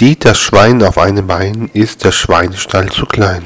Steht das Schwein auf einem Bein, ist der Schweinestall zu klein.